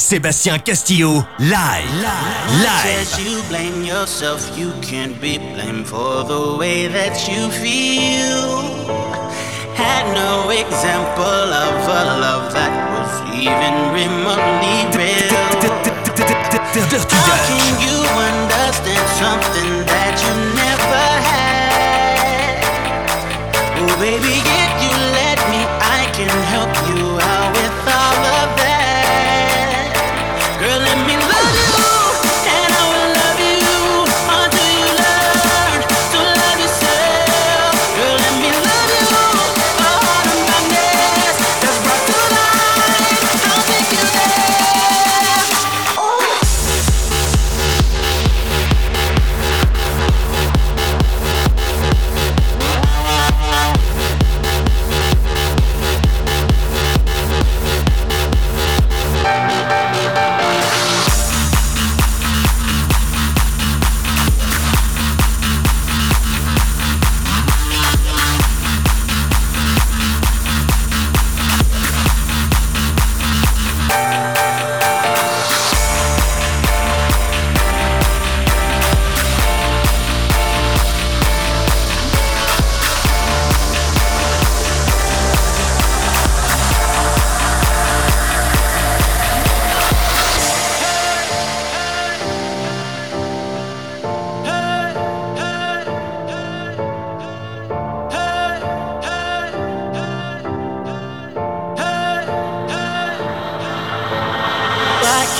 Sébastien Castillo, live, live. As you blame yourself, you can't be blamed for the way that you feel. Had no example of a love that was even remotely real. How can you understand something that you never had? Oh, baby, if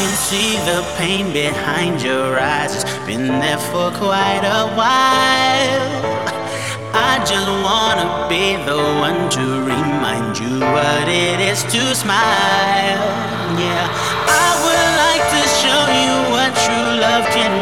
can see the pain behind your eyes. It's been there for quite a while. I just wanna be the one to remind you what it is to smile. Yeah, I would like to show you what true love can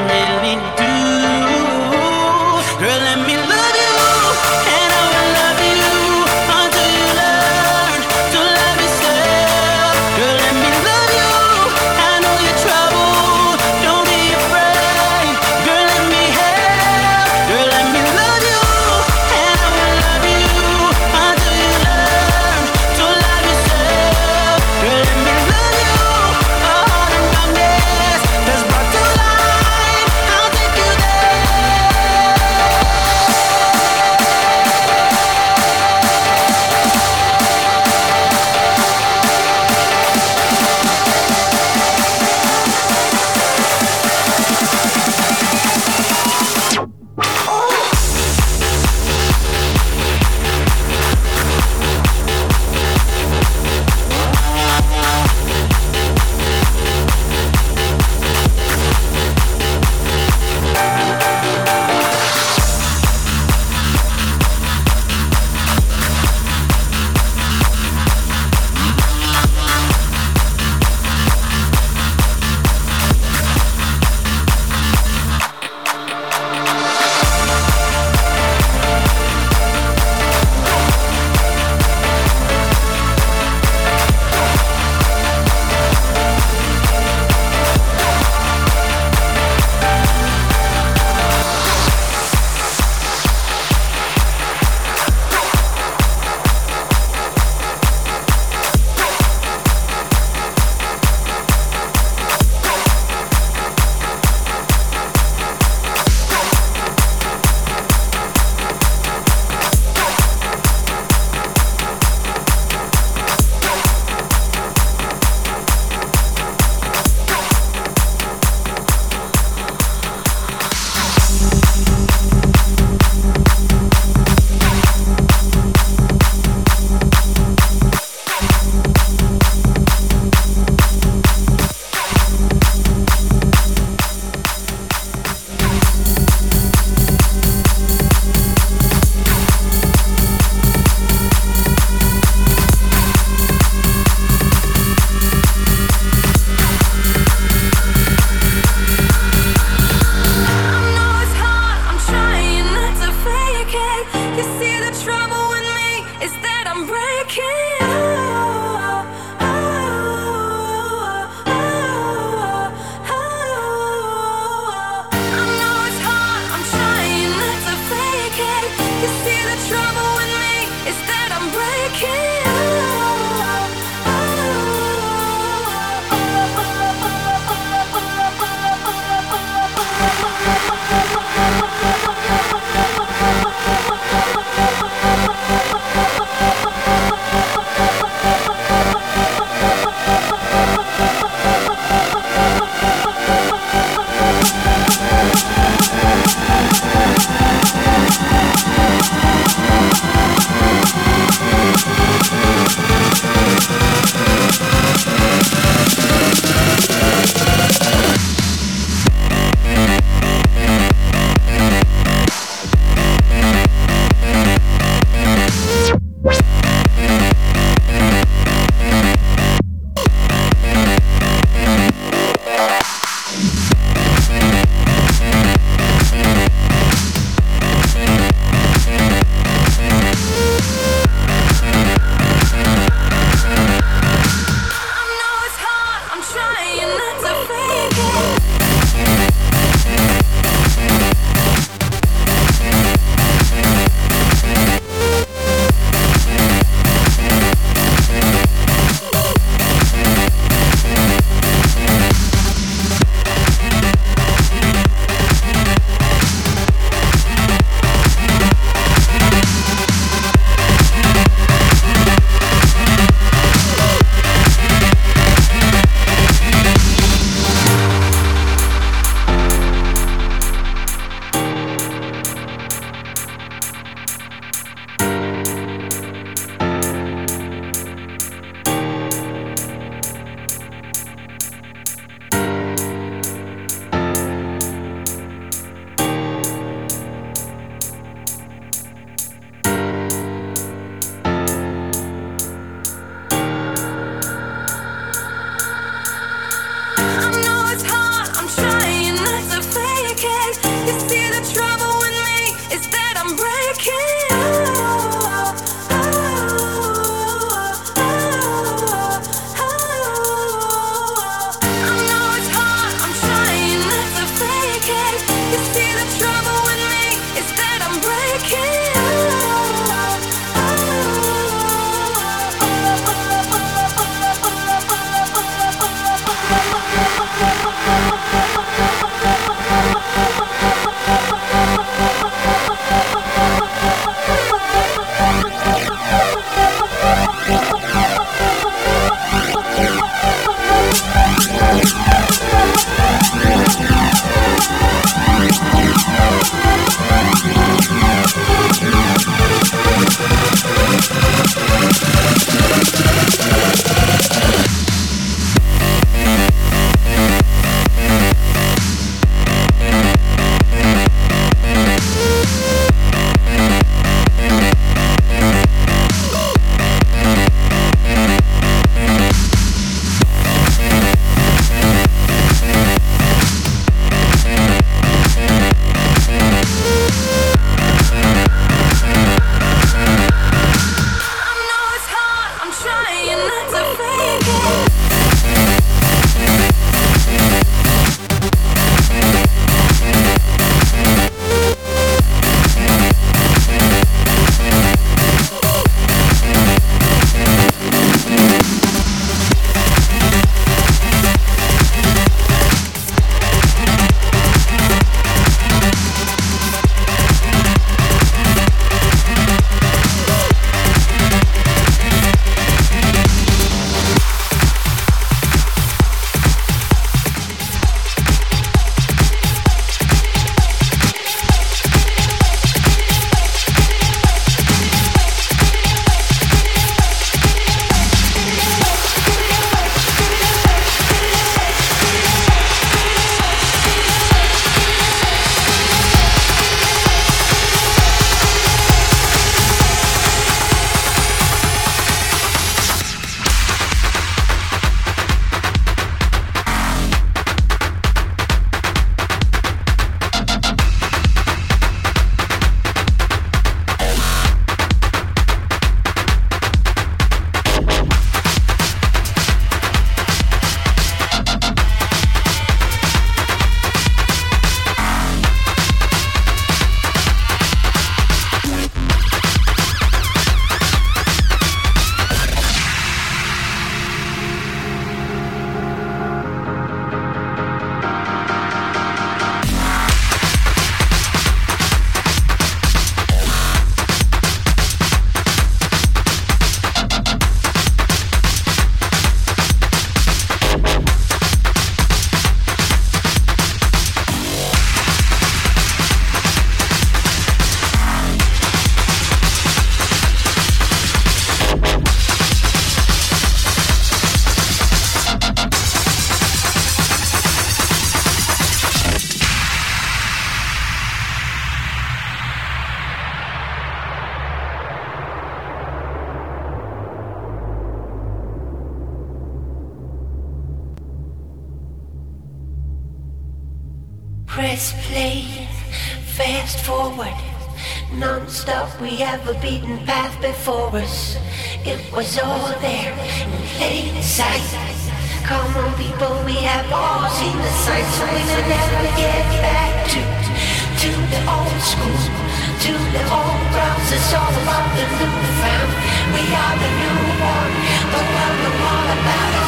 all about the new sound. We are the new one, the one, the one about.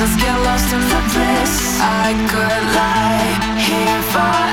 Let's get lost in the bliss. I could lie here forever